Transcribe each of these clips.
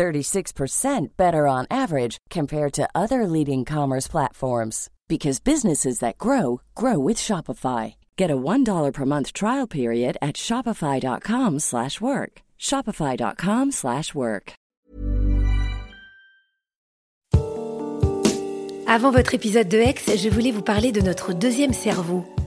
36% better on average compared to other leading commerce platforms because businesses that grow grow with Shopify. Get a $1 per month trial period at shopify.com/work. shopify.com/work. Avant votre épisode de X, je voulais vous parler de notre deuxième cerveau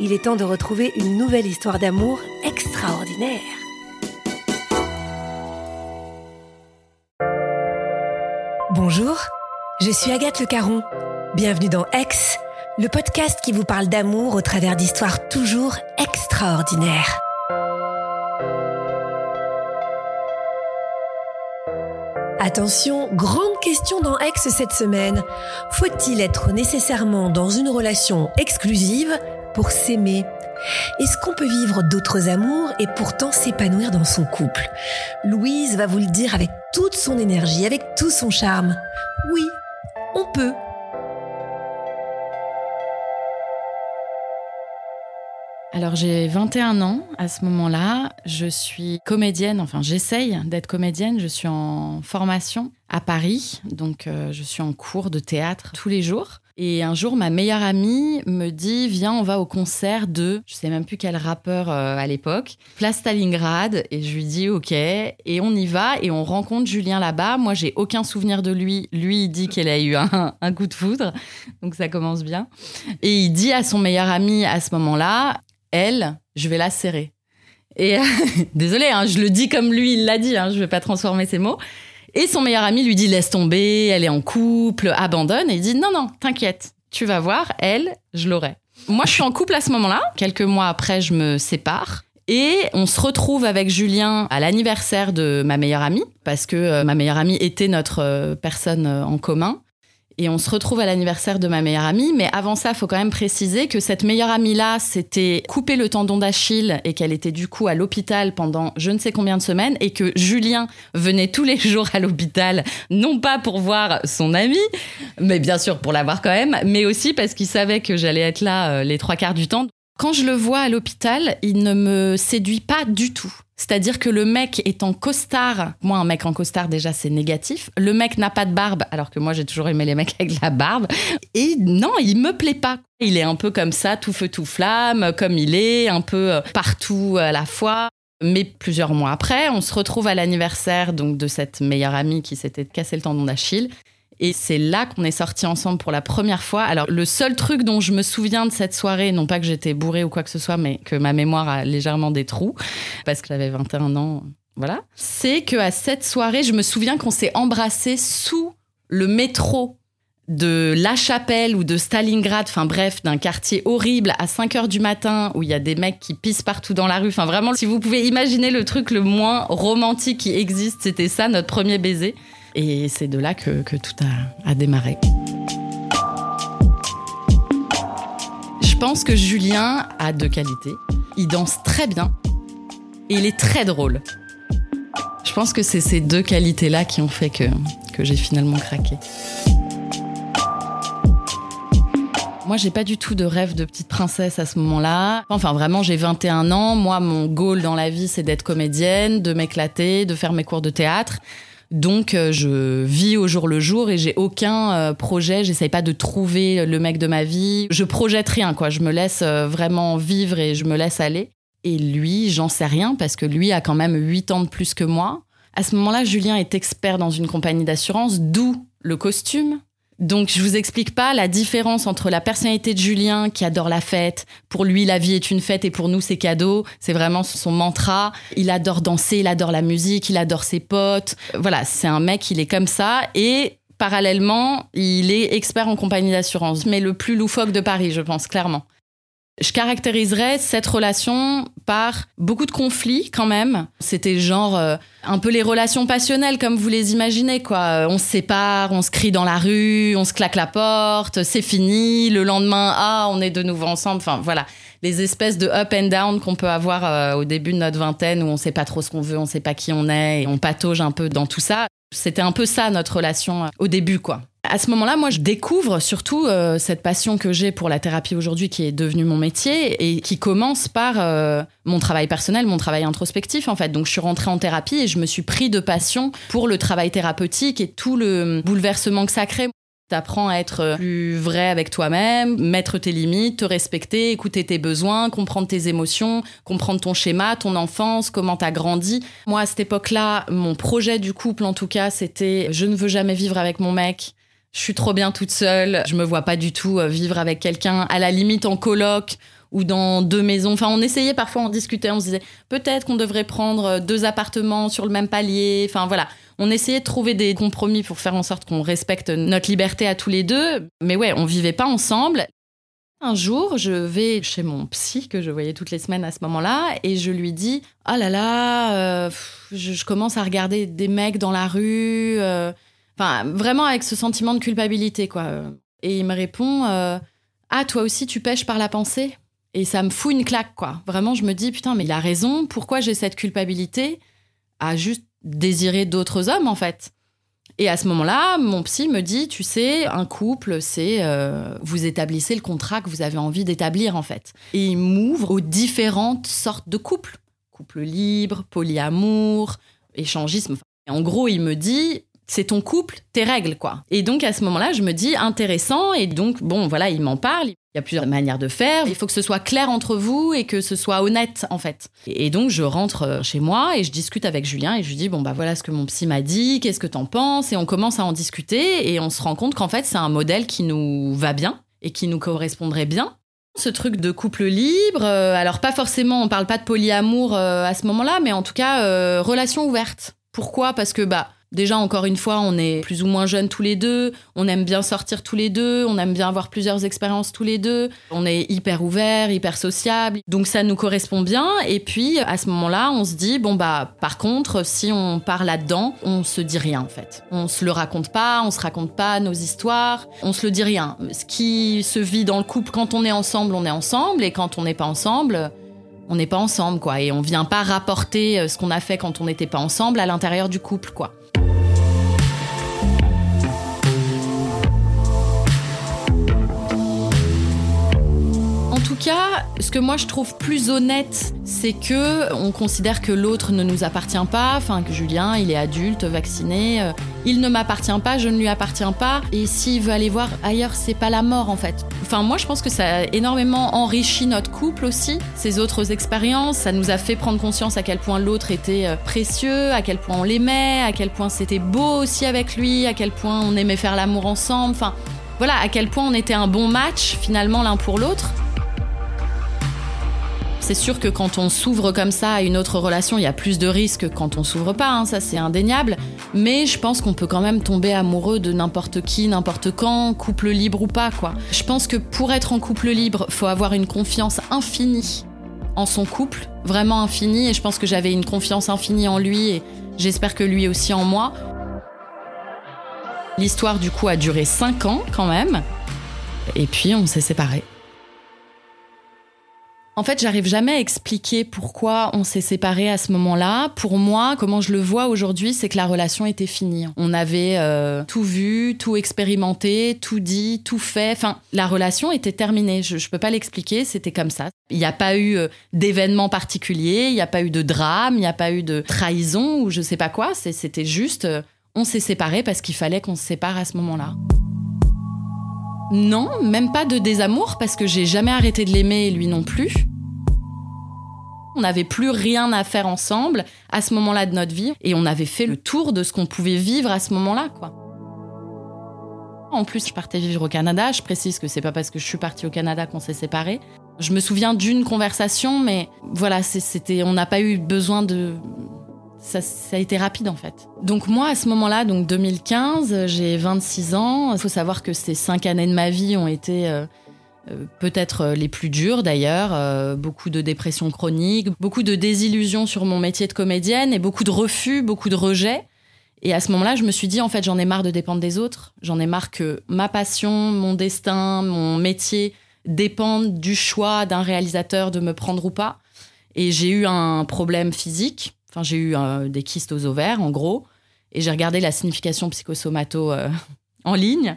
il est temps de retrouver une nouvelle histoire d'amour extraordinaire. Bonjour, je suis Agathe Le Caron. Bienvenue dans Ex, le podcast qui vous parle d'amour au travers d'histoires toujours extraordinaires. Attention, grande question dans Ex cette semaine. Faut-il être nécessairement dans une relation exclusive pour s'aimer Est-ce qu'on peut vivre d'autres amours et pourtant s'épanouir dans son couple? Louise va vous le dire avec toute son énergie, avec tout son charme. Oui, on peut. Alors j'ai 21 ans à ce moment-là, je suis comédienne, enfin j'essaye d'être comédienne, je suis en formation à Paris, donc euh, je suis en cours de théâtre tous les jours. Et un jour, ma meilleure amie me dit Viens, on va au concert de, je sais même plus quel rappeur euh, à l'époque, Place Stalingrad. Et je lui dis Ok. Et on y va et on rencontre Julien là-bas. Moi, j'ai aucun souvenir de lui. Lui, il dit qu'elle a eu un, un coup de foudre. Donc ça commence bien. Et il dit à son meilleur ami à ce moment-là Elle, je vais la serrer. Et désolé, hein, je le dis comme lui, il l'a dit, hein, je vais pas transformer ses mots. Et son meilleur ami lui dit laisse tomber, elle est en couple, abandonne. Et il dit non, non, t'inquiète, tu vas voir, elle, je l'aurai. Moi, je suis en couple à ce moment-là. Quelques mois après, je me sépare. Et on se retrouve avec Julien à l'anniversaire de ma meilleure amie, parce que euh, ma meilleure amie était notre euh, personne euh, en commun. Et on se retrouve à l'anniversaire de ma meilleure amie. Mais avant ça, il faut quand même préciser que cette meilleure amie-là s'était coupé le tendon d'Achille et qu'elle était du coup à l'hôpital pendant je ne sais combien de semaines et que Julien venait tous les jours à l'hôpital, non pas pour voir son amie, mais bien sûr pour la voir quand même, mais aussi parce qu'il savait que j'allais être là euh, les trois quarts du temps. Quand je le vois à l'hôpital, il ne me séduit pas du tout. C'est-à-dire que le mec est en costard. Moi, un mec en costard, déjà, c'est négatif. Le mec n'a pas de barbe, alors que moi, j'ai toujours aimé les mecs avec la barbe. Et non, il me plaît pas. Il est un peu comme ça, tout feu, tout flamme, comme il est, un peu euh, partout à la fois. Mais plusieurs mois après, on se retrouve à l'anniversaire donc de cette meilleure amie qui s'était cassé le tendon d'Achille. Et c'est là qu'on est sortis ensemble pour la première fois. Alors, le seul truc dont je me souviens de cette soirée, non pas que j'étais bourrée ou quoi que ce soit, mais que ma mémoire a légèrement des trous, parce que j'avais 21 ans, voilà, c'est qu'à cette soirée, je me souviens qu'on s'est embrassés sous le métro de La Chapelle ou de Stalingrad, enfin bref, d'un quartier horrible à 5 heures du matin où il y a des mecs qui pissent partout dans la rue. Enfin vraiment, si vous pouvez imaginer le truc le moins romantique qui existe, c'était ça, notre premier baiser. Et c'est de là que, tout a, a, démarré. Je pense que Julien a deux qualités. Il danse très bien et il est très drôle. Je pense que c'est ces deux qualités-là qui ont fait que, que j'ai finalement craqué. Moi, j'ai pas du tout de rêve de petite princesse à ce moment-là. Enfin, vraiment, j'ai 21 ans. Moi, mon goal dans la vie, c'est d'être comédienne, de m'éclater, de faire mes cours de théâtre. Donc, euh, je vis au jour le jour et j'ai aucun euh, projet. J'essaye pas de trouver le mec de ma vie. Je projette rien, quoi. Je me laisse euh, vraiment vivre et je me laisse aller. Et lui, j'en sais rien parce que lui a quand même 8 ans de plus que moi. À ce moment-là, Julien est expert dans une compagnie d'assurance, d'où le costume. Donc, je vous explique pas la différence entre la personnalité de Julien qui adore la fête. Pour lui, la vie est une fête et pour nous, c'est cadeau. C'est vraiment son mantra. Il adore danser, il adore la musique, il adore ses potes. Voilà, c'est un mec, il est comme ça. Et parallèlement, il est expert en compagnie d'assurance, mais le plus loufoque de Paris, je pense, clairement. Je caractériserais cette relation par beaucoup de conflits quand même. C'était genre euh, un peu les relations passionnelles comme vous les imaginez quoi. On se sépare, on se crie dans la rue, on se claque la porte, c'est fini. Le lendemain, ah, on est de nouveau ensemble. Enfin voilà, les espèces de up and down qu'on peut avoir euh, au début de notre vingtaine où on sait pas trop ce qu'on veut, on sait pas qui on est et on patauge un peu dans tout ça. C'était un peu ça notre relation euh, au début quoi. À ce moment-là, moi, je découvre surtout euh, cette passion que j'ai pour la thérapie aujourd'hui, qui est devenue mon métier et qui commence par mon travail personnel, mon travail introspectif, en fait. Donc, je suis rentrée en thérapie et je me suis pris de passion pour le travail thérapeutique et tout le bouleversement que ça crée. T'apprends à être plus vrai avec toi-même, mettre tes limites, te respecter, écouter tes besoins, comprendre tes émotions, comprendre ton schéma, ton enfance, comment t'as grandi. Moi, à cette époque-là, mon projet du couple, en tout cas, c'était je ne veux jamais vivre avec mon mec. Je suis trop bien toute seule, je me vois pas du tout euh, vivre avec quelqu'un, à la limite en coloc ou dans deux maisons. Enfin, on essayait parfois, en discuter, on se disait peut-être qu'on devrait prendre euh, deux appartements sur le même palier. Enfin, voilà. On essayait de trouver des compromis pour faire en sorte qu'on respecte notre liberté à tous les deux. Mais ouais, on vivait pas ensemble. Un jour, je vais chez mon psy, que je voyais toutes les semaines à ce moment-là, et je lui dis Ah là là, euh, je, commence à regarder des mecs dans la rue. Enfin, vraiment avec ce sentiment de culpabilité, quoi. Et il me répond euh, Ah, toi aussi, tu pêches par la pensée? Et ça me fout une claque, quoi. Vraiment, je me dis Putain, mais il a raison. Pourquoi j'ai cette culpabilité à juste désirer d'autres hommes, en fait? Et à ce moment-là, mon psy me dit, tu sais, un couple, c'est euh, vous établissez le contrat que vous avez envie d'établir en fait. Et il m'ouvre aux différentes sortes de couples, couple libre, polyamour, échangisme. en gros, il me dit, c'est ton couple, tes règles, quoi. Et donc à ce moment-là, je me dis intéressant. Et donc, bon, voilà, il m'en parle. Il y a plusieurs manières de faire. Il faut que ce soit clair entre vous et que ce soit honnête, en fait. Et donc, je rentre euh, chez moi et je discute avec Julien et je lui dis, bon, bah voilà ce que mon psy m'a dit, qu'est-ce que t'en penses? Et on commence à en discuter et on se rend compte qu'en fait, c'est un modèle qui nous va bien et qui nous correspondrait bien. Ce truc de couple libre, euh, alors pas forcément, on parle pas de polyamour euh, à ce moment-là, mais en tout cas, relation ouverte. Pourquoi? Parce que, bah, Déjà, encore une fois, on est plus ou moins jeunes tous les deux, on aime bien sortir tous les deux, on aime bien avoir plusieurs expériences tous les deux, on est hyper ouvert, hyper sociable, donc ça nous correspond bien. Et puis, à ce moment-là, on se dit, bon bah, par contre, si on part là-dedans, on se dit rien en fait. On se le raconte pas, on se raconte pas nos histoires, on se le dit rien. Ce qui se vit dans le couple, quand on est ensemble, on est ensemble, et quand on n'est pas ensemble, on n'est pas ensemble, quoi. Et on vient pas rapporter euh, ce qu'on a fait quand on n'était pas ensemble à l'intérieur du couple, quoi. Cas, ce que moi je trouve plus honnête, c'est que on considère que l'autre ne nous appartient pas, enfin que Julien, il est adulte, vacciné, euh, il ne m'appartient pas, je ne lui appartiens pas, et s'il veut aller voir ailleurs, c'est pas la mort en fait. Enfin, moi je pense que ça a énormément enrichi notre couple aussi, ces autres expériences, ça nous a fait prendre conscience à quel point l'autre était euh, précieux, à quel point on l'aimait, à quel point c'était beau aussi avec lui, à quel point on aimait faire l'amour ensemble, enfin voilà, à quel point on était un bon match finalement l'un pour l'autre. C'est sûr que quand on s'ouvre comme ça à une autre relation, il y a plus de risques quand on s'ouvre pas, hein, ça c'est indéniable. Mais je pense qu'on peut quand même tomber amoureux de n'importe qui, n'importe quand, couple libre ou pas. Je pense que pour être en couple libre, faut avoir une confiance infinie en son couple, vraiment infinie. Et je pense que j'avais une confiance infinie en lui et j'espère que lui aussi en moi. L'histoire du coup a duré 5 ans quand même. Et puis on s'est séparés. En fait, j'arrive jamais à expliquer pourquoi on s'est séparés à ce moment-là. Pour moi, comment je le vois aujourd'hui, c'est que la relation était finie. On avait euh, tout vu, tout expérimenté, tout dit, tout fait. Enfin, la relation était terminée. Je, je peux pas l'expliquer, c'était comme ça. Il n'y a pas eu euh, d'événement particulier, il n'y a pas eu de drame, il n'y a pas eu de trahison ou je sais pas quoi. C'était juste, euh, on s'est séparés parce qu'il fallait qu'on se sépare à ce moment-là. Non, même pas de désamour parce que j'ai jamais arrêté de l'aimer lui non plus. On n'avait plus rien à faire ensemble à ce moment-là de notre vie et on avait fait le tour de ce qu'on pouvait vivre à ce moment-là, quoi. En plus, je partais vivre au Canada. Je précise que c'est pas parce que je suis partie au Canada qu'on s'est séparés. Je me souviens d'une conversation, mais voilà, c'était, on n'a pas eu besoin de ça, a été rapide en fait. Donc moi à ce moment-là, donc 2015, j'ai 26 ans. Il faut savoir que ces cinq années de ma vie ont été euh, euh, peut-être euh, les plus dures d'ailleurs. beaucoup de dépression chronique, beaucoup de désillusions sur mon métier de comédienne et beaucoup de refus, beaucoup de rejets. Et à ce moment-là, je me suis dit en fait j'en ai marre de dépendre des autres. J'en ai marre que ma passion, mon destin, mon métier dépendent du choix d'un réalisateur de me prendre ou pas. Et j'ai eu un problème physique Enfin, j'ai eu euh, des kystes aux ovaires, en gros, et j'ai regardé la signification psychosomato euh, en ligne.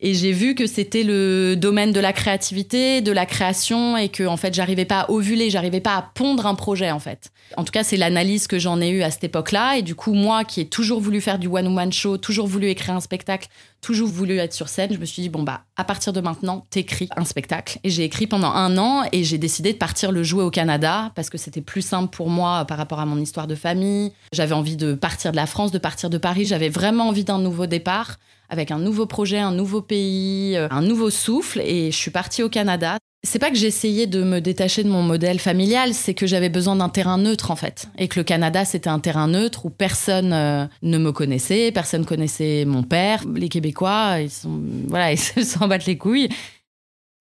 Et j'ai vu que c'était le domaine de la créativité, de la création, et que en fait, j'arrivais pas à ovuler, j'arrivais pas à pondre un projet en fait. En tout cas, c'est l'analyse que j'en ai eue à cette époque-là. Et du coup, moi, qui ai toujours voulu faire du one-woman show, toujours voulu écrire un spectacle, toujours voulu être sur scène, je me suis dit bon bah, à partir de maintenant, t'écris un spectacle. Et j'ai écrit pendant un an, et j'ai décidé de partir le jouer au Canada parce que c'était plus simple pour moi par rapport à mon histoire de famille. J'avais envie de partir de la France, de partir de Paris. J'avais vraiment envie d'un nouveau départ avec un nouveau projet, un nouveau pays, euh, un nouveau souffle. Et je suis partie au Canada. C'est pas que j'essayais de me détacher de mon modèle familial, c'est que j'avais besoin d'un terrain neutre en fait. Et que le Canada c'était un terrain neutre où personne euh, ne me connaissait, personne connaissait mon père. Les Québécois, ils sont, voilà, ils s'en battent les couilles.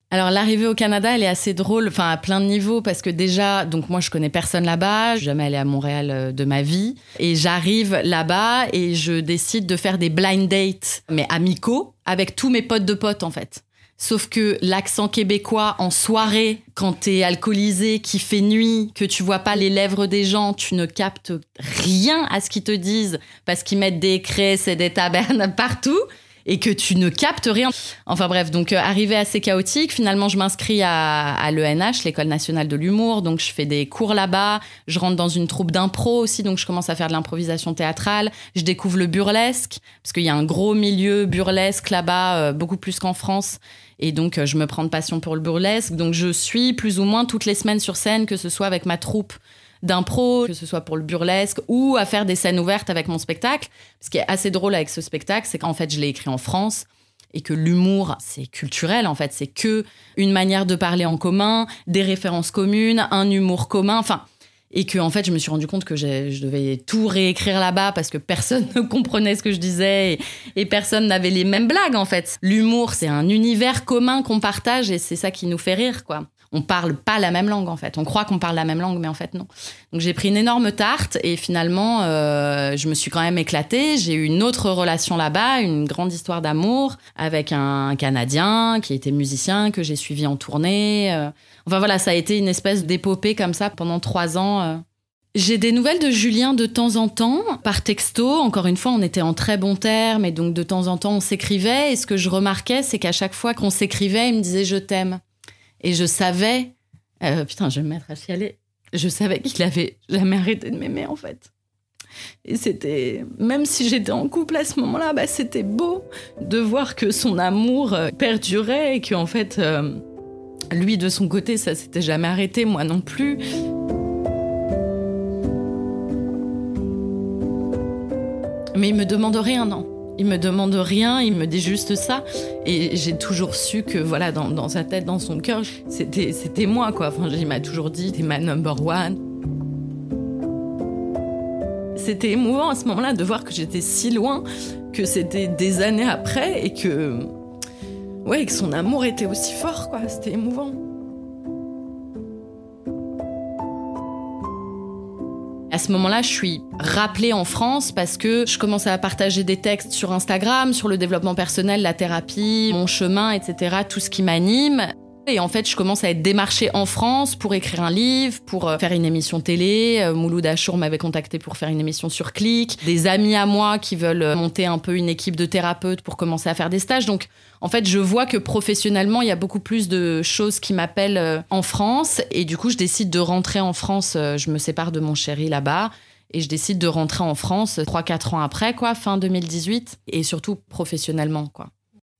Alors l'arrivée au Canada, elle est assez drôle, enfin à plein de niveaux, parce que déjà, donc moi je connais personne là-bas, je suis jamais allée à Montréal euh, de ma vie, et j'arrive là-bas et je décide de faire des blind dates, mais amicaux, avec tous mes potes de potes en fait. Sauf que l'accent québécois en soirée, quand t'es alcoolisé, qui fait nuit, que tu vois pas les lèvres des gens, tu ne captes rien à ce qu'ils te disent parce qu'ils mettent des cresses et des tabernes partout et que tu ne captes rien. Enfin bref, donc euh, arrivé assez chaotique, finalement je m'inscris à, l'ENH, l'École nationale de l'humour, donc je fais des cours là-bas, je rentre dans une troupe d'impro aussi, donc je commence à faire de l'improvisation théâtrale, je découvre le burlesque, parce qu'il y a un gros milieu burlesque là-bas, euh, beaucoup plus qu'en France. Et donc, euh, je me prends de passion pour le burlesque. Donc, je suis plus ou moins toutes les semaines sur scène, que ce soit avec ma troupe d'impro, que ce soit pour le burlesque ou à faire des scènes ouvertes avec mon spectacle. Ce qui est assez drôle avec ce spectacle, c'est qu'en fait, je l'ai écrit en France et que l'humour, c'est culturel en fait, c'est que une manière de parler en commun, des références communes, un humour commun, enfin et que en fait je me suis rendu compte que je devais tout réécrire là-bas parce que personne ne comprenait ce que je disais et, et personne n'avait les mêmes blagues en fait. L'humour, c'est un univers commun qu'on partage et c'est ça qui nous fait rire quoi on parle pas la même langue en fait. On croit qu'on parle la même langue, mais en fait non. Donc j'ai pris une énorme tarte et finalement euh, je me suis quand même éclatée. J'ai eu une autre relation là-bas, une grande histoire d'amour avec un Canadien qui était musicien que j'ai suivi en tournée. Euh. Enfin voilà, ça a été une espèce d'épopée comme ça pendant trois ans. Euh. J'ai des nouvelles de Julien de temps en temps, par texto. Encore une fois, on était en très bons termes et donc de temps en temps on s'écrivait. Et ce que je remarquais, c'est qu'à chaque fois qu'on s'écrivait, il me disait je t'aime. Et je savais, euh, putain, je vais me mettre à chialer. Je savais qu'il avait jamais arrêté de m'aimer en fait. Et c'était, même si j'étais en couple à ce moment-là, bah, c'était beau de voir que son amour euh, perdurait et qu'en fait, euh, lui de son côté, ça s'était jamais arrêté, moi non plus. Mais il me demande rien, non. Il me demande rien, il me dit juste ça. Et j'ai toujours su que, voilà, dans, sa tête, dans son cœur, c'était, moi, quoi. Enfin, il m'a toujours dit, t'es ma number one. C'était émouvant à ce moment-là de voir que j'étais si loin, que c'était des années après et que, ouais, que son amour était aussi fort, quoi. C'était émouvant. À ce moment-là, je suis rappelée en France parce que je commence à partager des textes sur Instagram, sur le développement personnel, la thérapie, mon chemin, etc., tout ce qui m'anime. Et en fait, je commence à être démarchée en France pour écrire un livre, pour euh, faire une émission télé. Euh, Mouloud Achour m'avait contacté pour faire une émission sur Click. Des amis à moi qui veulent euh, monter un peu une équipe de thérapeutes pour commencer à faire des stages. Donc, en fait, je vois que professionnellement, il y a beaucoup plus de choses qui m'appellent en France. Et du coup, je décide de rentrer en France. Je me sépare de mon chéri là-bas. Et je décide de rentrer en France 3-4 ans après, quoi, fin 2018. Et surtout professionnellement, quoi.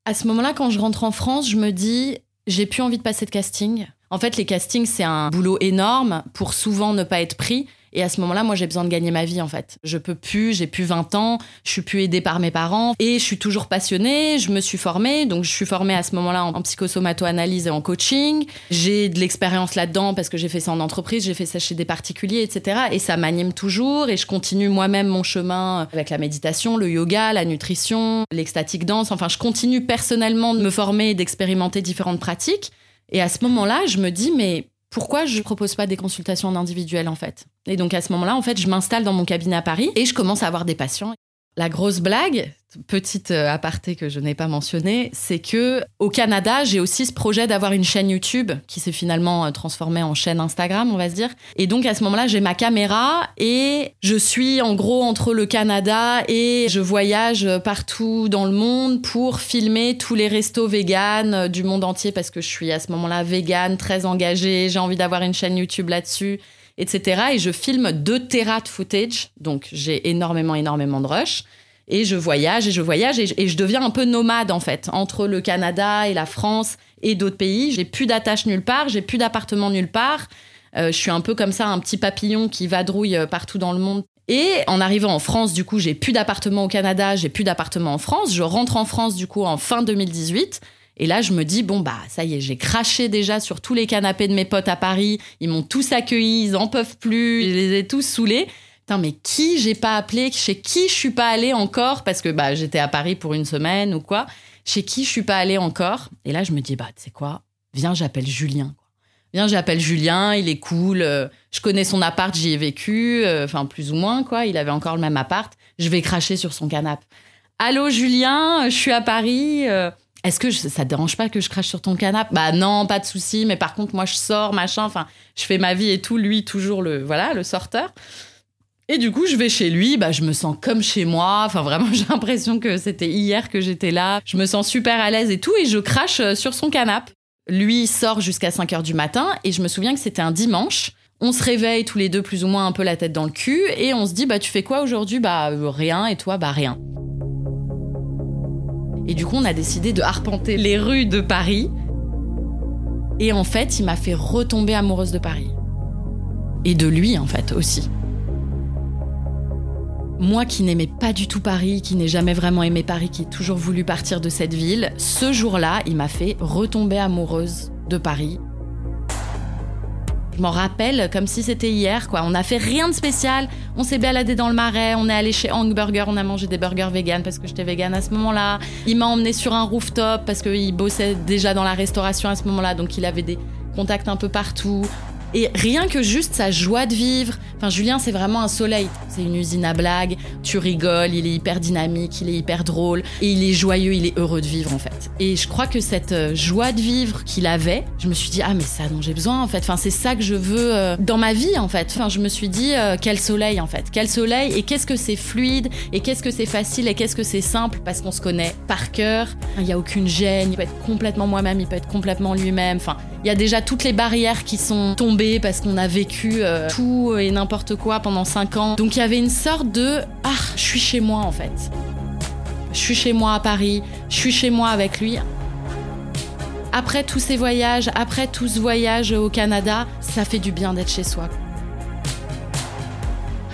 À ce moment-là, quand je rentre en France, je me dis, j'ai plus envie de passer de casting. En fait, les castings, c'est un boulot énorme pour souvent ne pas être pris. Et à ce moment-là, moi, j'ai besoin de gagner ma vie, en fait. Je peux plus, j'ai plus 20 ans, je suis plus aidée par mes parents et je suis toujours passionnée, je me suis formée. Donc, je suis formée à ce moment-là en psychosomato-analyse et en coaching. J'ai de l'expérience là-dedans parce que j'ai fait ça en entreprise, j'ai fait ça chez des particuliers, etc. Et ça m'anime toujours et je continue moi-même mon chemin avec la méditation, le yoga, la nutrition, l'extatique danse. Enfin, je continue personnellement de me former et d'expérimenter différentes pratiques. Et à ce moment-là, je me dis, mais pourquoi je propose pas des consultations en individuel en fait? Et donc à ce moment-là, en fait, je m'installe dans mon cabinet à Paris et je commence à avoir des patients. La grosse blague, petite euh, aparté que je n'ai pas mentionné, c'est que au Canada, j'ai aussi ce projet d'avoir une chaîne YouTube qui s'est finalement euh, transformée en chaîne Instagram, on va se dire. Et donc à ce moment-là, j'ai ma caméra et je suis en gros entre le Canada et je voyage partout dans le monde pour filmer tous les restos véganes euh, du monde entier parce que je suis à ce moment-là végane, très engagée, j'ai envie d'avoir une chaîne YouTube là-dessus etc. Et je filme deux terras de footage, donc j'ai énormément, énormément de rush. Et je voyage et je voyage et je, deviens un peu nomade en fait, entre le Canada et la France et d'autres pays. J'ai plus d'attache nulle part, j'ai plus d'appartement nulle part. Euh, je suis un peu comme ça, un petit papillon qui vadrouille euh, partout dans le monde. Et en arrivant en France, du coup, j'ai plus d'appartement au Canada, j'ai plus d'appartement en France. Je rentre en France, du coup, en fin 2018. Et là, je me dis, bon, bah, ça y est, j'ai craché déjà sur tous les canapés de mes potes à Paris. Ils m'ont tous accueilli, ils en peuvent plus. Je les ai tous saoulés. Putain, mais qui j'ai pas appelé? Chez qui je suis pas allée encore? Parce que bah, j'étais à Paris pour une semaine ou quoi. Chez qui je suis pas allée encore? Et là, je me dis, bah, tu sais quoi? Viens, j'appelle Julien. Viens, j'appelle Julien, il est cool. Euh, je connais son appart, j'y ai vécu. Euh, enfin, plus ou moins, quoi. Il avait encore le même appart. Je vais cracher sur son canapé. Allô, Julien, je suis à Paris. Est-ce que ça te dérange pas que je crache sur ton canapé? Bah non, pas de souci. Mais par contre, moi, je sors, machin. Enfin, je fais ma vie et tout. Lui, toujours le, voilà, le sorteur. Et du coup, je vais chez lui. Bah, je me sens comme chez moi. Enfin, vraiment, j'ai l'impression que c'était hier que j'étais là. Je me sens super à l'aise et tout. Et je crache euh, sur son canapé. Lui sort jusqu'à 5 heures du matin. Et je me souviens que c'était un dimanche. On se réveille tous les deux plus ou moins un peu la tête dans le cul. Et on se dit, bah, tu fais quoi aujourd'hui? Bah, euh, rien. Et toi, bah, rien. Et du coup, on a décidé de arpenter les rues de Paris. Et en fait, il m'a fait retomber amoureuse de Paris. Et de lui, en fait, aussi. Moi qui n'aimais pas du tout Paris, qui n'ai jamais vraiment aimé Paris, qui ai toujours voulu partir de cette ville, ce jour-là, il m'a fait retomber amoureuse de Paris je m'en rappelle comme si c'était hier. On n'a fait rien de spécial. On s'est baladé dans le marais, on est allé chez Hang Burger, on a mangé des burgers vegan parce que j'étais vegan à ce moment-là. Il m'a emmené sur un rooftop parce qu'il bossait déjà dans la restauration à ce moment-là, donc il avait des contacts un peu partout. Et rien que juste sa joie de vivre. Enfin, Julien, c'est vraiment un soleil. C'est une usine à blagues. Tu rigoles, il est hyper dynamique, il est hyper drôle. Et il est joyeux, il est heureux de vivre, en fait. Et je crois que cette euh, joie de vivre qu'il avait, je me suis dit, ah, mais ça dont j'ai besoin, en fait. Enfin, c'est ça que je veux euh, dans ma vie, en fait. Enfin, je me suis dit, euh, quel soleil, en fait. Quel soleil. Et qu'est-ce que c'est fluide. Et qu'est-ce que c'est facile. Et qu'est-ce que c'est simple. Parce qu'on se connaît par cœur. Il n'y a aucune gêne. Il peut être complètement moi-même. Il peut être complètement lui-même. Enfin, il y a déjà toutes les barrières qui sont tombées parce qu'on a vécu euh, tout et n'importe quoi pendant 5 ans. Donc il y avait une sorte de ah, je suis chez moi en fait. Je suis chez moi à Paris, je suis chez moi avec lui. Après tous ces voyages, après tout ce voyage au Canada, ça fait du bien d'être chez soi.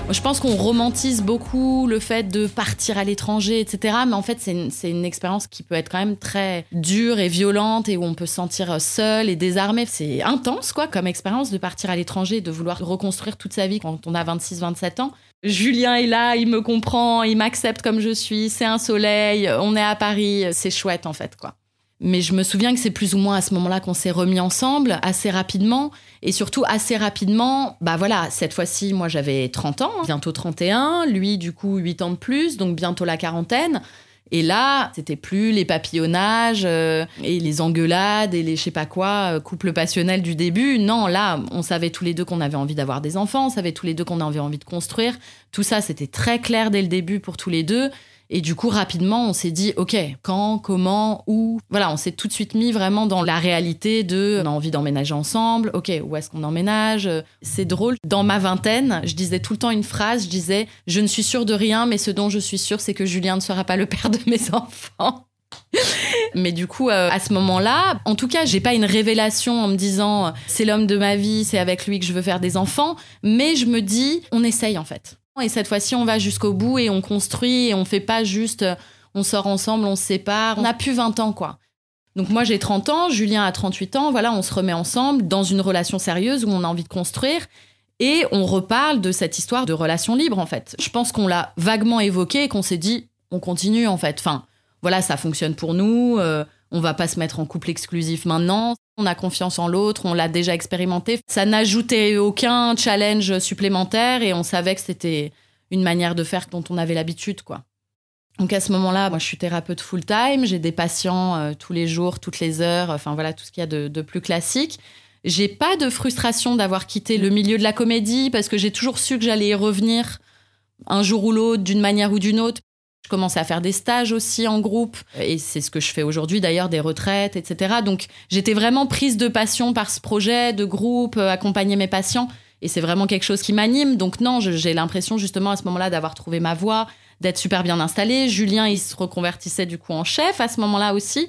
Je pense qu'on romantise beaucoup le fait de partir à l'étranger, etc. Mais en fait, c'est une, expérience qui peut être quand même très dure et violente et où on peut se sentir seul et désarmé. C'est intense, quoi, comme expérience de partir à l'étranger, de vouloir reconstruire toute sa vie quand on a 26-27 ans. Julien est là, il me comprend, il m'accepte comme je suis, c'est un soleil, on est à Paris, c'est chouette en fait, quoi. Mais je me souviens que c'est plus ou moins à ce moment-là qu'on s'est remis ensemble, assez rapidement. Et surtout, assez rapidement, bah voilà, cette fois-ci, moi j'avais 30 ans, bientôt 31, lui du coup 8 ans de plus, donc bientôt la quarantaine. Et là, c'était plus les papillonnages euh, et les engueulades et les je sais pas quoi, euh, couple passionnel du début. Non, là, on savait tous les deux qu'on avait envie d'avoir des enfants, on savait tous les deux qu'on avait envie de construire. Tout ça, c'était très clair dès le début pour tous les deux. Et du coup, rapidement, on s'est dit, OK, quand, comment, où? Voilà, on s'est tout de suite mis vraiment dans la réalité de on a envie d'emménager ensemble. OK, où est-ce qu'on emménage? C'est drôle. Dans ma vingtaine, je disais tout le temps une phrase, je disais, je ne suis sûre de rien, mais ce dont je suis sûre, c'est que Julien ne sera pas le père de mes enfants. Mais du coup, euh, à ce moment-là, en tout cas, j'ai pas une révélation en me disant c'est l'homme de ma vie, c'est avec lui que je veux faire des enfants. Mais je me dis, on essaye en fait. Et cette fois-ci, on va jusqu'au bout et on construit et on fait pas juste euh, on sort ensemble, on se sépare. On a plus 20 ans, quoi. Donc moi, j'ai 30 ans, Julien a 38 ans. Voilà, on se remet ensemble dans une relation sérieuse où on a envie de construire. Et on reparle de cette histoire de relation libre, en fait. Je pense qu'on l'a vaguement évoqué et qu'on s'est dit, on continue, en fait. Enfin, voilà, ça fonctionne pour nous. Euh, on va pas se mettre en couple exclusif maintenant. On a confiance en l'autre, on l'a déjà expérimenté. Ça n'ajoutait aucun challenge supplémentaire et on savait que c'était une manière de faire dont on avait l'habitude, quoi. Donc à ce moment-là, moi je suis thérapeute full-time, j'ai des patients euh, tous les jours, toutes les heures, enfin voilà tout ce qu'il y a de, de plus classique. J'ai pas de frustration d'avoir quitté le milieu de la comédie parce que j'ai toujours su que j'allais y revenir un jour ou l'autre, d'une manière ou d'une autre. Je commençais à faire des stages aussi en groupe, et c'est ce que je fais aujourd'hui d'ailleurs, des retraites, etc. Donc j'étais vraiment prise de passion par ce projet de groupe, euh, accompagner mes patients, et c'est vraiment quelque chose qui m'anime. Donc non, j'ai l'impression justement à ce moment-là d'avoir trouvé ma voie, d'être super bien installée. Julien, il se reconvertissait du coup en chef à ce moment-là aussi.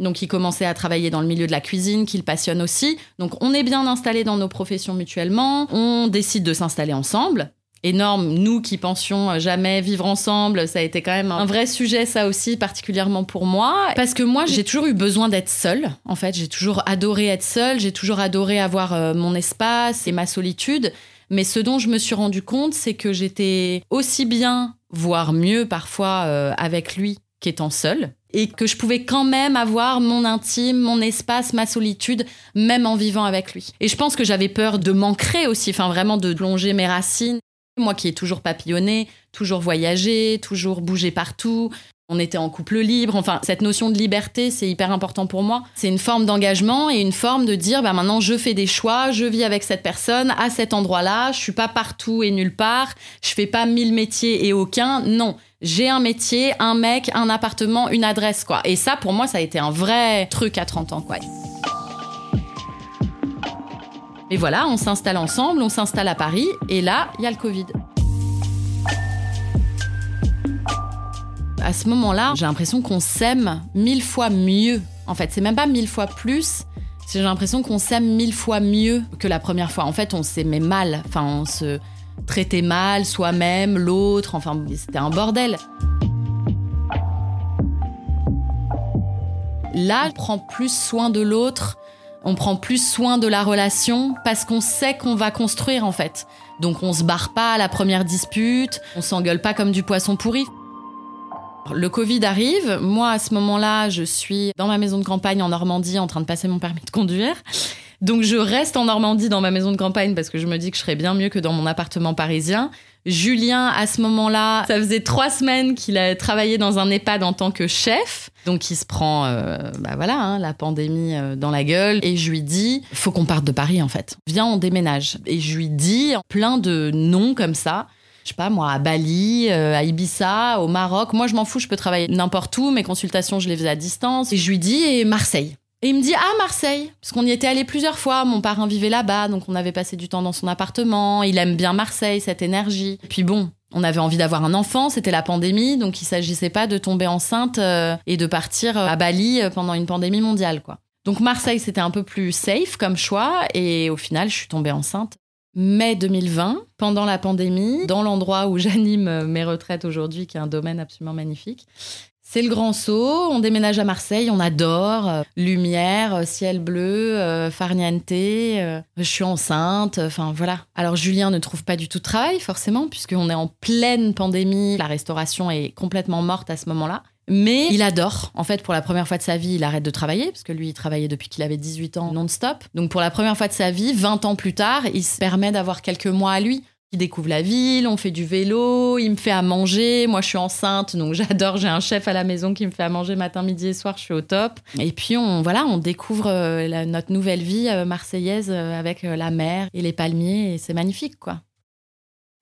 Donc il commençait à travailler dans le milieu de la cuisine, qu'il passionne aussi. Donc on est bien installés dans nos professions mutuellement. On décide de s'installer ensemble énorme. Nous qui pensions jamais vivre ensemble, ça a été quand même un vrai sujet, ça aussi, particulièrement pour moi. Parce que moi, j'ai toujours eu besoin d'être seule. En fait, j'ai toujours adoré être seule, j'ai toujours adoré avoir euh, mon espace et ma solitude. Mais ce dont je me suis rendu compte, c'est que j'étais aussi bien, voire mieux parfois, euh, avec lui qu'étant seule et que je pouvais quand même avoir mon intime, mon espace, ma solitude, même en vivant avec lui. Et je pense que j'avais peur de m'ancrer aussi, enfin vraiment de plonger mes racines. Moi qui ai toujours papillonné, toujours voyagé, toujours bougé partout, on était en couple libre. Enfin, cette notion de liberté, c'est hyper important pour moi. C'est une forme d'engagement et une forme de dire, bah maintenant, je fais des choix, je vis avec cette personne à cet endroit-là. Je suis pas partout et nulle part. Je fais pas mille métiers et aucun. Non, j'ai un métier, un mec, un appartement, une adresse, quoi. Et ça, pour moi, ça a été un vrai truc à 30 ans, quoi. Et voilà, on s'installe ensemble, on s'installe à Paris, et là, il y a le Covid. À ce moment-là, j'ai l'impression qu'on s'aime mille fois mieux. En fait, c'est même pas mille fois plus. J'ai l'impression qu'on s'aime mille fois mieux que la première fois. En fait, on s'aimait mal. Enfin, on se traitait mal, soi-même, l'autre. Enfin, c'était un bordel. Là, on prend plus soin de l'autre on prend plus soin de la relation parce qu'on sait qu'on va construire en fait. Donc on se barre pas à la première dispute, on s'engueule pas comme du poisson pourri. Le Covid arrive, moi à ce moment-là, je suis dans ma maison de campagne en Normandie en train de passer mon permis de conduire. Donc je reste en Normandie dans ma maison de campagne parce que je me dis que je serais bien mieux que dans mon appartement parisien. Julien, à ce moment-là, ça faisait trois semaines qu'il a travaillé dans un EHPAD en tant que chef. Donc il se prend, euh, bah voilà, hein, la pandémie euh, dans la gueule. Et je lui dis, faut qu'on parte de Paris en fait. Viens, on déménage. Et je lui dis plein de noms comme ça. Je sais pas moi, à Bali, euh, à Ibiza, au Maroc. Moi, je m'en fous, je peux travailler n'importe où. Mes consultations, je les faisais à distance. Et je lui dis, et Marseille? Et il me dit Ah, Marseille Parce qu'on y était allé plusieurs fois. Mon parrain vivait là-bas, donc on avait passé du temps dans son appartement. Il aime bien Marseille, cette énergie. puis bon, on avait envie d'avoir un enfant, c'était la pandémie, donc il s'agissait pas de tomber enceinte euh, et de partir euh, à Bali euh, pendant une pandémie mondiale, quoi. Donc Marseille, c'était un peu plus safe comme choix, et au final, je suis tombée enceinte. Mai 2020, pendant la pandémie, dans l'endroit où j'anime mes retraites aujourd'hui, qui est un domaine absolument magnifique. C'est le grand saut, on déménage à Marseille, on adore. Euh, lumière, euh, ciel bleu, euh, farniente, je suis enceinte, enfin voilà. Alors Julien ne trouve pas du tout de travail, forcément, puisqu'on est en pleine pandémie, la restauration est complètement morte à ce moment-là. Mais il adore. En fait, pour la première fois de sa vie, il arrête de travailler, parce que lui, il travaillait depuis qu'il avait 18 ans non-stop. Donc pour la première fois de sa vie, 20 ans plus tard, il se permet d'avoir quelques mois à lui. Il découvre la ville, on fait du vélo, il me fait à manger. Moi, je suis enceinte, donc j'adore. J'ai un chef à la maison qui me fait à manger matin, midi et soir. Je suis au top. Et puis, on, voilà, on découvre euh, notre nouvelle vie euh, marseillaise euh, avec la mer et les palmiers. Et c'est magnifique, quoi.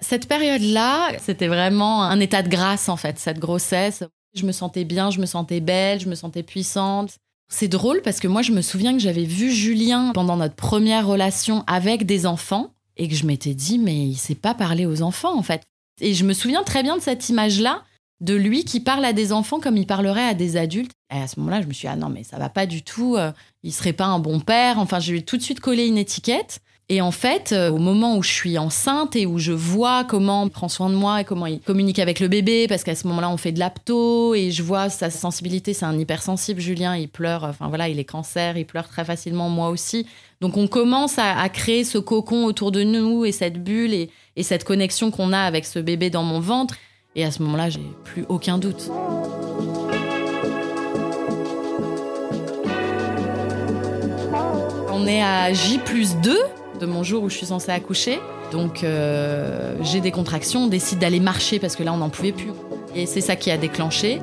Cette période-là, c'était vraiment un état de grâce, en fait, cette grossesse. Je me sentais bien, je me sentais belle, je me sentais puissante. C'est drôle parce que moi, je me souviens que j'avais vu Julien pendant notre première relation avec des enfants et que je m'étais dit, mais il sait pas parler aux enfants, en fait. Et je me souviens très bien de cette image-là, de lui qui parle à des enfants comme il parlerait à des adultes. Et à ce moment-là, je me suis dit, ah non, mais ça va pas du tout, euh, il serait pas un bon père. Enfin, je lui tout de suite collé une étiquette. Et en fait, euh, au moment où je suis enceinte et où je vois comment il prend soin de moi et comment il communique avec le bébé, parce qu'à ce moment-là, on fait de l'apto et je vois sa sensibilité, c'est un hypersensible, Julien, il pleure, enfin voilà, il est cancer, il pleure très facilement, moi aussi. Donc on commence à, créer ce cocon autour de nous et cette bulle et, et cette connexion qu'on a avec ce bébé dans mon ventre. Et à ce moment-là, j'ai plus aucun doute. On est à J plus 2 de mon jour où je suis censée accoucher. Donc euh, j'ai des contractions, on décide d'aller marcher parce que là on n'en pouvait plus. Et c'est ça qui a déclenché.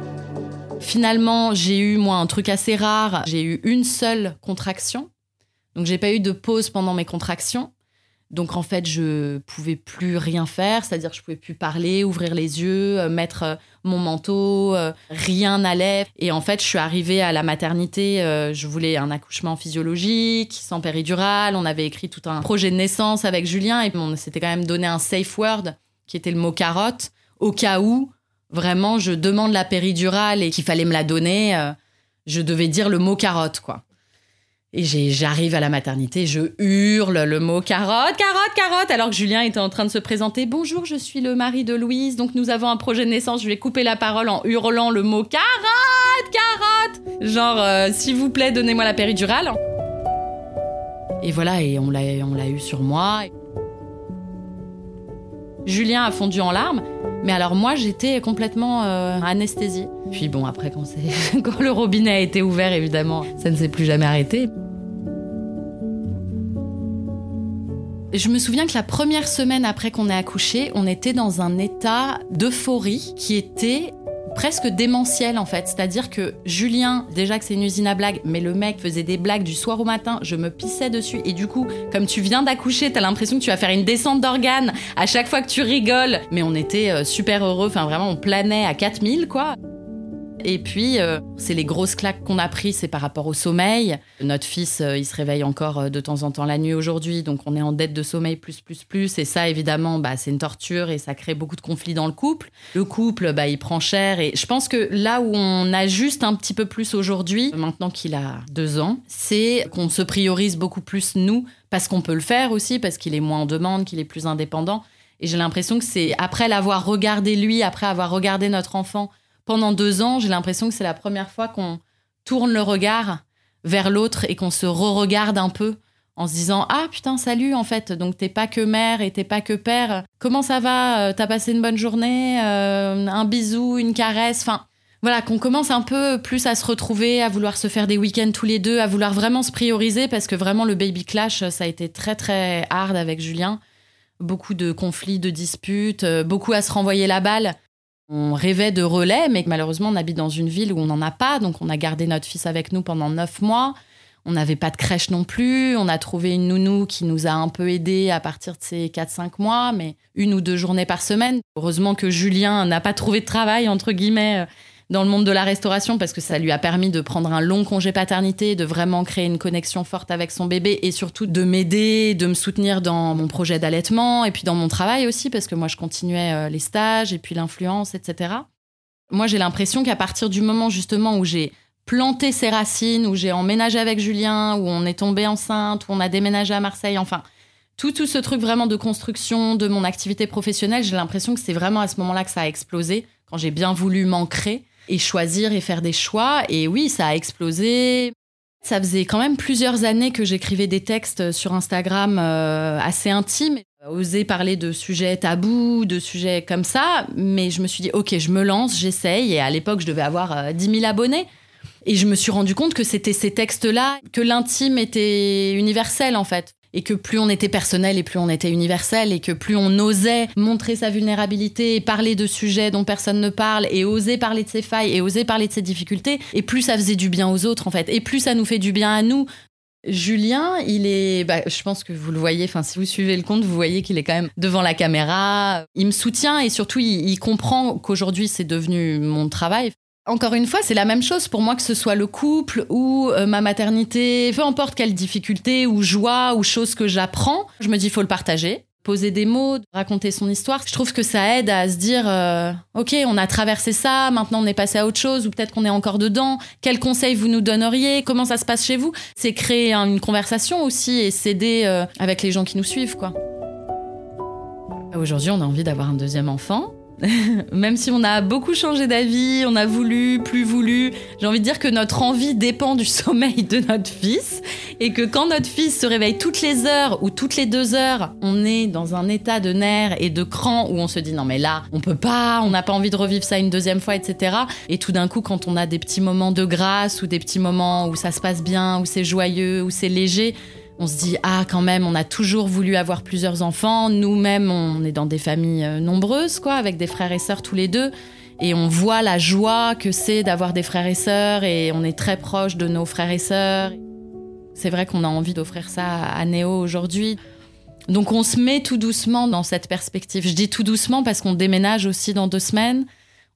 Finalement, j'ai eu moi un truc assez rare, j'ai eu une seule contraction. Donc j'ai pas eu de pause pendant mes contractions. Donc en fait, je pouvais plus rien faire, c'est-à-dire je pouvais plus parler, ouvrir les yeux, euh, mettre euh, mon manteau, euh, rien n'allait. Et en fait, je suis arrivée à la maternité, je voulais un accouchement physiologique, sans péridurale. On avait écrit tout un projet de naissance avec Julien et on s'était quand même donné un safe word qui était le mot carotte, au cas où vraiment je demande la péridurale et qu'il fallait me la donner, je devais dire le mot carotte, quoi. Et j'arrive à la maternité, je hurle le mot carotte, carotte, carotte, alors que Julien était en train de se présenter. Bonjour, je suis le mari de Louise, donc nous avons un projet de naissance. Je ai coupé la parole en hurlant le mot carotte, carotte. Genre, euh, s'il vous plaît, donnez-moi la péridurale. Et voilà, et on l'a eu sur moi. Julien a fondu en larmes. Mais alors moi, j'étais complètement euh, anesthésiée. Puis bon, après, quand, quand le robinet a été ouvert, évidemment, ça ne s'est plus jamais arrêté. Je me souviens que la première semaine après qu'on ait accouché, on était dans un état d'euphorie qui était presque démentiel en fait. C'est-à-dire que Julien, déjà que c'est une usine à blagues, mais le mec faisait des blagues du soir au matin, je me pissais dessus. Et du coup, comme tu viens d'accoucher, t'as l'impression que tu vas faire une descente d'organes à chaque fois que tu rigoles. Mais on était euh, super heureux, enfin vraiment on planait à 4000 quoi. Et puis, euh, c'est les grosses claques qu'on a prises, c'est par rapport au sommeil. Notre fils, euh, il se réveille encore euh, de temps en temps la nuit aujourd'hui, donc on est en dette de sommeil plus, plus, plus. Et ça, évidemment, bah, c'est une torture et ça crée beaucoup de conflits dans le couple. Le couple, bah, il prend cher. Et je pense que là où on ajuste un petit peu plus aujourd'hui, maintenant qu'il a deux ans, c'est qu'on se priorise beaucoup plus nous, parce qu'on peut le faire aussi, parce qu'il est moins en demande, qu'il est plus indépendant. Et j'ai l'impression que c'est après l'avoir regardé lui, après avoir regardé notre enfant, pendant deux ans, j'ai l'impression que c'est la première fois qu'on tourne le regard vers l'autre et qu'on se re-regarde un peu en se disant ah putain salut en fait. Donc t'es pas que mère et t'es pas que père. Comment ça va? Euh, t'as passé une bonne journée? Euh, un bisou une caresse enfin voilà qu'on commence un peu plus à se retrouver à vouloir se faire des week-ends tous les deux à vouloir vraiment se prioriser parce que vraiment le baby clash ça a été très très hard avec Julien. Beaucoup de conflits de disputes euh, beaucoup à se renvoyer la balle on rêvait de relais, mais malheureusement, on habite dans une ville où on n'en a pas. Donc, on a gardé notre fils avec nous pendant neuf mois. On n'avait pas de crèche non plus. On a trouvé une nounou qui nous a un peu aidés à partir de ces 4-5 mois, mais une ou deux journées par semaine. Heureusement que Julien n'a pas trouvé de travail, entre guillemets, dans le monde de la restauration parce que ça lui a permis de prendre un long congé paternité, de vraiment créer une connexion forte avec son bébé et surtout de m'aider, de me soutenir dans mon projet d'allaitement et puis dans mon travail aussi parce que moi je continuais euh, les stages et puis l'influence, etc. Moi j'ai l'impression qu'à partir du moment justement où j'ai planté ses racines, où j'ai emménagé avec Julien, où on est tombé enceinte, où on a déménagé à Marseille, enfin tout, tout ce truc vraiment de construction de mon activité professionnelle, j'ai l'impression que c'est vraiment à ce moment-là que ça a explosé, quand j'ai bien voulu m'ancrer et choisir et faire des choix. Et oui, ça a explosé. Ça faisait quand même plusieurs années que j'écrivais des textes sur Instagram euh, assez intimes, oser parler de sujets tabous, de sujets comme ça, mais je me suis dit, ok, je me lance, j'essaye, et à l'époque, je devais avoir 10 euh, 000 abonnés. Et je me suis rendu compte que c'était ces textes-là, que l'intime était universel en fait. Et que plus on était personnel et plus on était universel et que plus on osait montrer sa vulnérabilité parler de sujets dont personne ne parle et oser parler de ses failles et oser parler de ses difficultés et plus ça faisait du bien aux autres en fait et plus ça nous fait du bien à nous Julien, il est, bah, je pense que vous le voyez, si vous suivez le compte, vous voyez qu'il est quand même devant la caméra. Il me soutient et surtout il, comprend qu'aujourd'hui c'est devenu mon travail. Encore une fois, c'est la même chose pour moi que ce soit le couple ou euh, ma maternité, peu importe quelle difficulté ou joie ou chose que j'apprends, je me dis faut le partager poser des mots, raconter son histoire. Je trouve que ça aide à se dire, euh, ok, on a traversé ça, maintenant on est passé à autre chose, ou peut-être qu'on est encore dedans. Quels conseils vous nous donneriez? Comment ça se passe chez vous? C'est créer une conversation aussi et s'aider euh, avec les gens qui nous suivent, quoi. Aujourd'hui, on a envie d'avoir un deuxième enfant. Même si on a beaucoup changé d'avis, on a voulu, plus voulu, j'ai envie de dire que notre envie dépend du sommeil de notre fils et que quand notre fils se réveille toutes les heures ou toutes les deux heures, on est dans un état de nerfs et de cran où on se dit non mais là, on peut pas, on n'a pas envie de revivre ça une deuxième fois, etc. Et tout d'un coup, quand on a des petits moments de grâce ou des petits moments où ça se passe bien, où c'est joyeux, où c'est léger, on se dit ah quand même on a toujours voulu avoir plusieurs enfants. Nous-mêmes on est dans des familles euh, nombreuses quoi avec des frères et sœurs tous les deux. Et on voit la joie que c'est d'avoir des frères et sœurs et on est très proche de nos frères et sœurs. C'est vrai qu'on a envie d'offrir ça à Néo aujourd'hui. Donc on se met tout doucement dans cette perspective. Je dis tout doucement parce qu'on déménage aussi dans deux semaines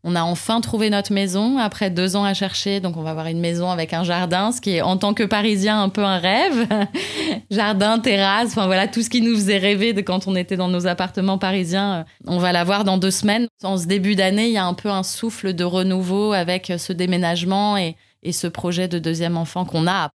on a enfin trouvé notre maison après deux ans à chercher. Donc, on va avoir une maison avec un jardin, ce qui est en tant que Parisien un peu un rêve. jardin, terrasse, enfin voilà, tout ce qui nous faisait rêver de quand on était dans nos appartements parisiens. Euh, on va l'avoir dans deux semaines. En ce début d'année, il y a un peu un souffle de renouveau avec ce déménagement et, et ce projet de deuxième enfant qu'on a.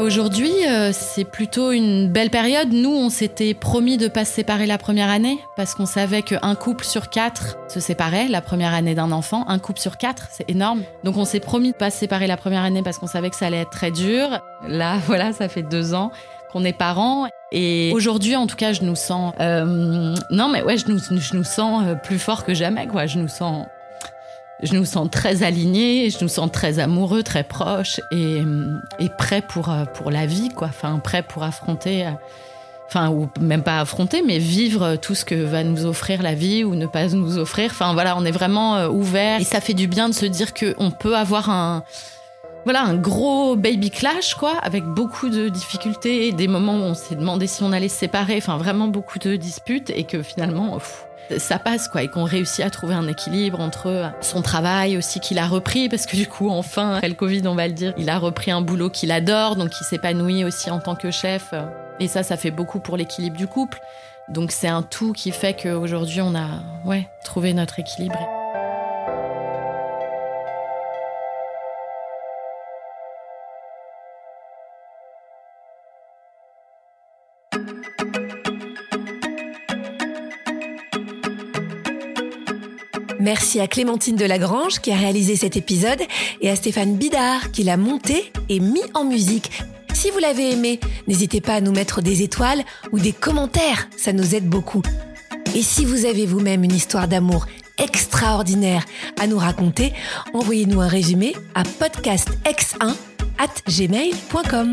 Aujourd'hui, euh, c'est plutôt une belle période. Nous, on s'était promis de pas se séparer la première année parce qu'on savait qu'un couple sur quatre se séparait la première année d'un enfant. Un couple sur quatre, c'est énorme. Donc, on s'est promis de pas se séparer la première année parce qu'on savait que ça allait être très dur. Là, voilà, ça fait deux ans qu'on est parents. Et aujourd'hui, en tout cas, je nous sens. Euh, non, mais ouais, je nous, je nous sens euh, plus fort que jamais, quoi. Je nous sens je nous sens très alignés, je nous sens très amoureux, très proches et, et prêts pour, euh, pour la vie, quoi. Enfin, prêts pour affronter, euh, enfin, ou même pas affronter, mais vivre tout ce que va nous offrir la vie ou ne pas nous offrir. Enfin, voilà, on est vraiment euh, ouvert et ça fait du bien de se dire qu'on peut avoir un, voilà, un gros baby clash, quoi, avec beaucoup de difficultés, des moments où on s'est demandé si on allait se séparer, enfin, vraiment beaucoup de disputes et que finalement, ça passe quoi et qu'on réussit à trouver un équilibre entre son travail aussi qu'il a repris parce que du coup enfin après le Covid on va le dire il a repris un boulot qu'il adore donc il s'épanouit aussi en tant que chef et ça ça fait beaucoup pour l'équilibre du couple donc c'est un tout qui fait qu'aujourd'hui on a ouais trouvé notre équilibre. Merci à Clémentine Delagrange qui a réalisé cet épisode et à Stéphane Bidard qui l'a monté et mis en musique. Si vous l'avez aimé, n'hésitez pas à nous mettre des étoiles ou des commentaires, ça nous aide beaucoup. Et si vous avez vous-même une histoire d'amour extraordinaire à nous raconter, envoyez-nous un résumé à podcastx1 at gmail.com.